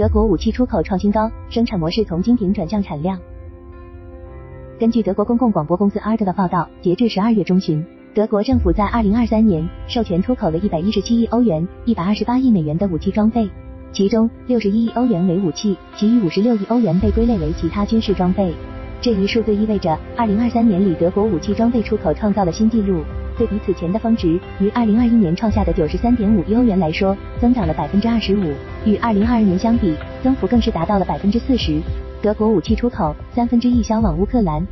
德国武器出口创新高，生产模式从精品转向产量。根据德国公共广播公司 a r t 的报道，截至十二月中旬，德国政府在二零二三年授权出口了一百一十七亿欧元、一百二十八亿美元的武器装备，其中六十一亿欧元为武器，其余五十六亿欧元被归类为其他军事装备。这一数字意味着，二零二三年里德国武器装备出口创造了新纪录。对比此前的峰值，于二零二一年创下的九十三点五亿欧元来说，增长了百分之二十五；与二零二二年相比，增幅更是达到了百分之四十。德国武器出口三分之一销往乌克兰。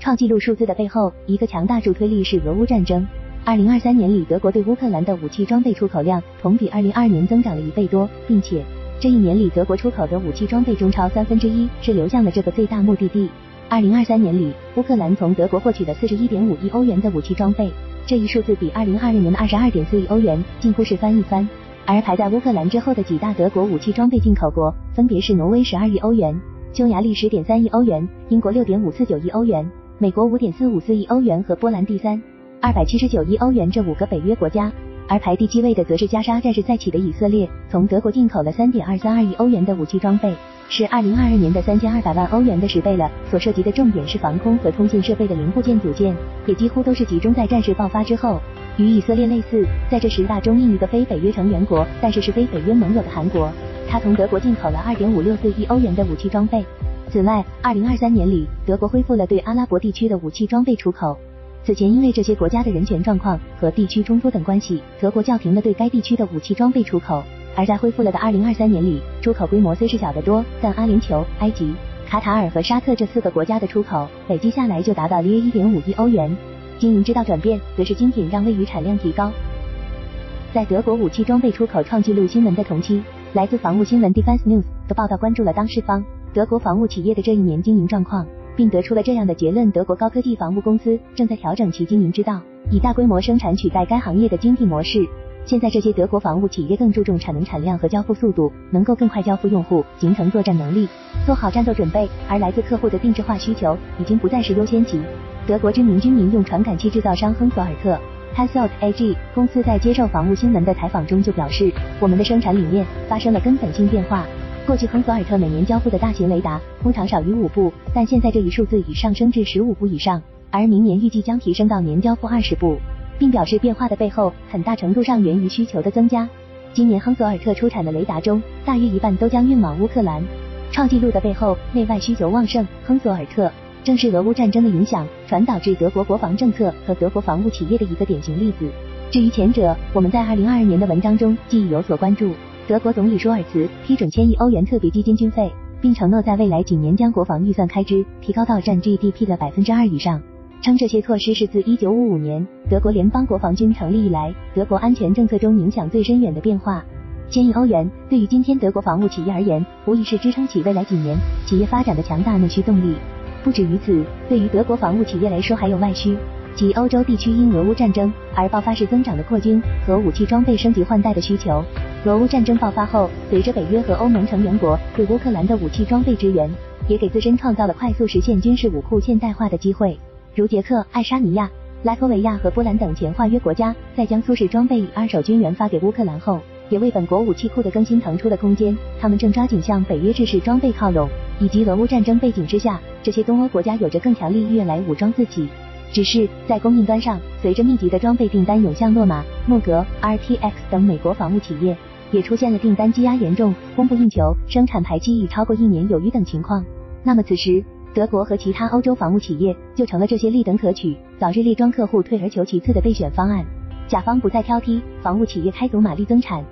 创纪录数字的背后，一个强大助推力是俄乌战争。二零二三年里，德国对乌克兰的武器装备出口量同比二零二二年增长了一倍多，并且这一年里德国出口的武器装备中超三分之一是流向了这个最大目的地。二零二三年里，乌克兰从德国获取了四十一点五亿欧元的武器装备，这一数字比二零二二年的二十二点四亿欧元近乎是翻一番。而排在乌克兰之后的几大德国武器装备进口国，分别是挪威十二亿欧元、匈牙利十点三亿欧元、英国六点五四九亿欧元、美国五点四五四亿欧元和波兰第三二百七十九亿欧元这五个北约国家。而排第七位的则是加沙战士再起的以色列，从德国进口了三点二三二亿欧元的武器装备。是二零二二年的三千二百万欧元的十倍了。所涉及的重点是防空和通信设备的零部件组件，也几乎都是集中在战事爆发之后。与以色列类似，在这十大中另一个非北约成员国，但是是非北约盟友的韩国，它从德国进口了二点五六四亿欧元的武器装备。此外，二零二三年里，德国恢复了对阿拉伯地区的武器装备出口。此前因为这些国家的人权状况和地区冲突等关系，德国叫停了对该地区的武器装备出口。而在恢复了的二零二三年里，出口规模虽是小得多，但阿联酋、埃及、卡塔尔和沙特这四个国家的出口累计下来就达到约一点五亿欧元。经营之道转变，则是精品让位于产量提高。在德国武器装备出口创纪录新闻的同期，来自防务新闻 Defense News 的报道关注了当事方德国防务企业的这一年经营状况，并得出了这样的结论：德国高科技防务公司正在调整其经营之道，以大规模生产取代该行业的精品模式。现在这些德国防务企业更注重产能、产量和交付速度，能够更快交付用户，形成作战能力，做好战斗准备。而来自客户的定制化需求已经不再是优先级。德国知名军民用传感器制造商亨索尔特 （Hasselt AG） 公司在接受防务新闻的采访中就表示：“我们的生产理念发生了根本性变化。过去亨索尔特每年交付的大型雷达通常少于五部，但现在这一数字已上升至十五部以上，而明年预计将提升到年交付二十部。”并表示变化的背后很大程度上源于需求的增加。今年亨索尔特出产的雷达中，大约一半都将运往乌克兰。创纪录的背后，内外需求旺盛。亨索尔特正是俄乌战争的影响传导至德国国防政策和德国防务企业的一个典型例子。至于前者，我们在二零二二年的文章中既已有所关注。德国总理舒尔茨批准千亿欧元特别基金军费，并承诺在未来几年将国防预算开支提高到占 GDP 的百分之二以上。称这些措施是自一九五五年德国联邦国防军成立以来，德国安全政策中影响最深远的变化。千亿欧元对于今天德国防务企业而言，无疑是支撑起未来几年企业发展的强大内需动力。不止于此，对于德国防务企业来说，还有外需，即欧洲地区因俄乌战争而爆发式增长的扩军和武器装备升级换代的需求。俄乌战争爆发后，随着北约和欧盟成员国对乌克兰的武器装备支援，也给自身创造了快速实现军事武库现代化的机会。如捷克、爱沙尼亚、拉脱维亚和波兰等前化约国家，在将苏式装备与二手军援发给乌克兰后，也为本国武器库的更新腾出了空间。他们正抓紧向北约制式装备靠拢，以及俄乌战争背景之下，这些东欧国家有着更强力意愿来武装自己。只是在供应端上，随着密集的装备订单涌向洛马、诺格、RTX 等美国防务企业，也出现了订单积压严重、供不应求、生产排期已超过一年有余等情况。那么此时，德国和其他欧洲防务企业就成了这些立等可取、早日列装客户退而求其次的备选方案。甲方不再挑剔，防务企业开足马力增产。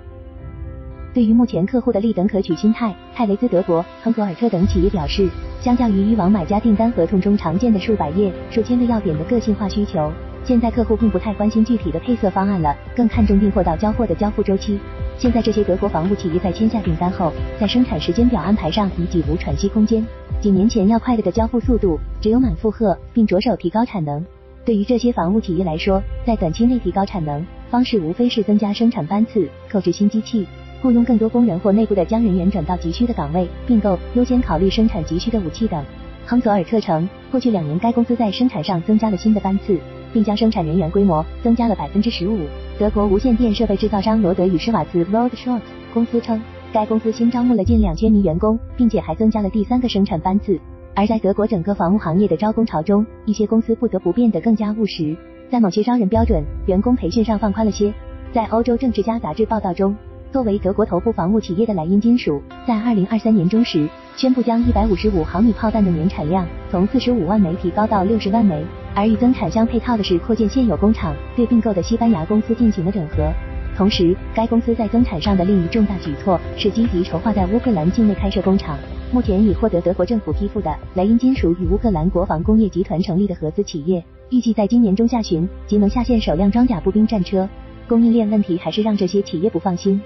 对于目前客户的立等可取心态，泰雷兹德国、亨索尔特等企业表示，相较于以往买家订单合同中常见的数百页、数千个要点的个性化需求，现在客户并不太关心具体的配色方案了，更看重订货到交货的交付周期。现在这些德国防务企业在签下订单后，在生产时间表安排上已几无喘息空间。几年前要快的交付速度，只有满负荷，并着手提高产能。对于这些防务企业来说，在短期内提高产能方式无非是增加生产班次、购置新机器、雇佣更多工人或内部的将人员转到急需的岗位，并购优先考虑生产急需的武器等。亨索尔特称，过去两年该公司在生产上增加了新的班次，并将生产人员规模增加了百分之十五。德国无线电设备制造商罗德与施瓦茨 （Rode Schwarz） 公司称。该公司新招募了近两千名员工，并且还增加了第三个生产班次。而在德国整个房屋行业的招工潮中，一些公司不得不变得更加务实，在某些招人标准、员工培训上放宽了些。在欧洲政治家杂志报道中，作为德国头部防务企业的莱茵金属，在二零二三年中时宣布将一百五十五毫米炮弹的年产量从四十五万枚提高到六十万枚。而与增产相配套的是扩建现有工厂，对并购的西班牙公司进行了整合。同时，该公司在增产上的另一重大举措是积极筹划在乌克兰境内开设工厂。目前已获得德国政府批复的莱茵金属与乌克兰国防工业集团成立的合资企业，预计在今年中下旬即能下线首辆装甲步兵战车。供应链问题还是让这些企业不放心。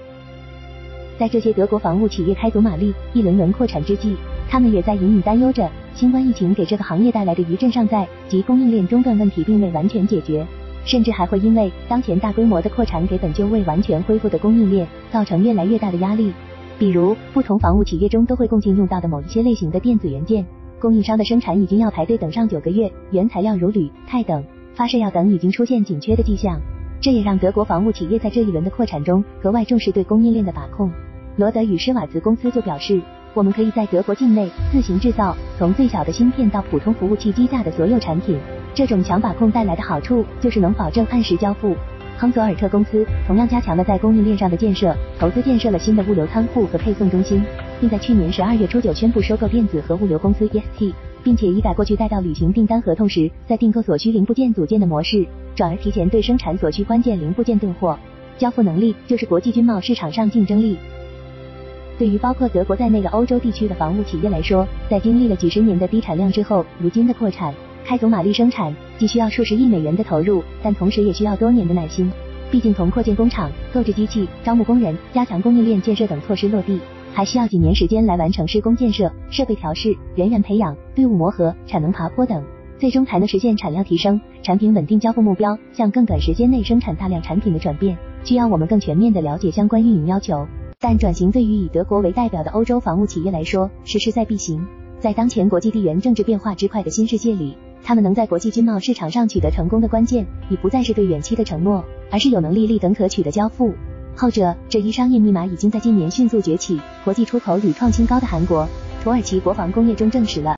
在这些德国防务企业开足马力、一轮轮扩产之际，他们也在隐隐担忧着新冠疫情给这个行业带来的余震尚在，及供应链中断问题并未完全解决，甚至还会因为当前大规模的扩产给本就未完全恢复的供应链造成越来越大的压力。比如，不同防务企业中都会共进用到的某一些类型的电子元件，供应商的生产已经要排队等上九个月，原材料如铝、钛等发射药等已经出现紧缺的迹象，这也让德国防务企业在这一轮的扩产中格外重视对供应链的把控。罗德与施瓦茨公司就表示，我们可以在德国境内自行制造从最小的芯片到普通服务器机架的所有产品，这种强把控带来的好处就是能保证按时交付。亨索尔特公司同样加强了在供应链上的建设，投资建设了新的物流仓库和配送中心，并在去年十二月初九宣布收购电子和物流公司 EST，并且已改过去带到履行订单合同时在订购所需零部件组件的模式，转而提前对生产所需关键零部件订货。交付能力就是国际军贸市场上竞争力。对于包括德国在内的欧洲地区的房屋企业来说，在经历了几十年的低产量之后，如今的扩产。开足马力生产，既需要数十亿美元的投入，但同时也需要多年的耐心。毕竟从扩建工厂、购置机器、招募工人、加强供应链建设等措施落地，还需要几年时间来完成施工建设、设备调试、人员培养、队伍磨合、产能爬坡等，最终才能实现产量提升、产品稳定交付目标。向更短时间内生产大量产品的转变，需要我们更全面的了解相关运营要求。但转型对于以德国为代表的欧洲防务企业来说，是势在必行。在当前国际地缘政治变化之快的新世界里。他们能在国际军贸市场上取得成功的关键，已不再是对远期的承诺，而是有能力立等可取的交付。后者这一商业密码已经在今年迅速崛起，国际出口屡创新高的韩国、土耳其国防工业中证实了。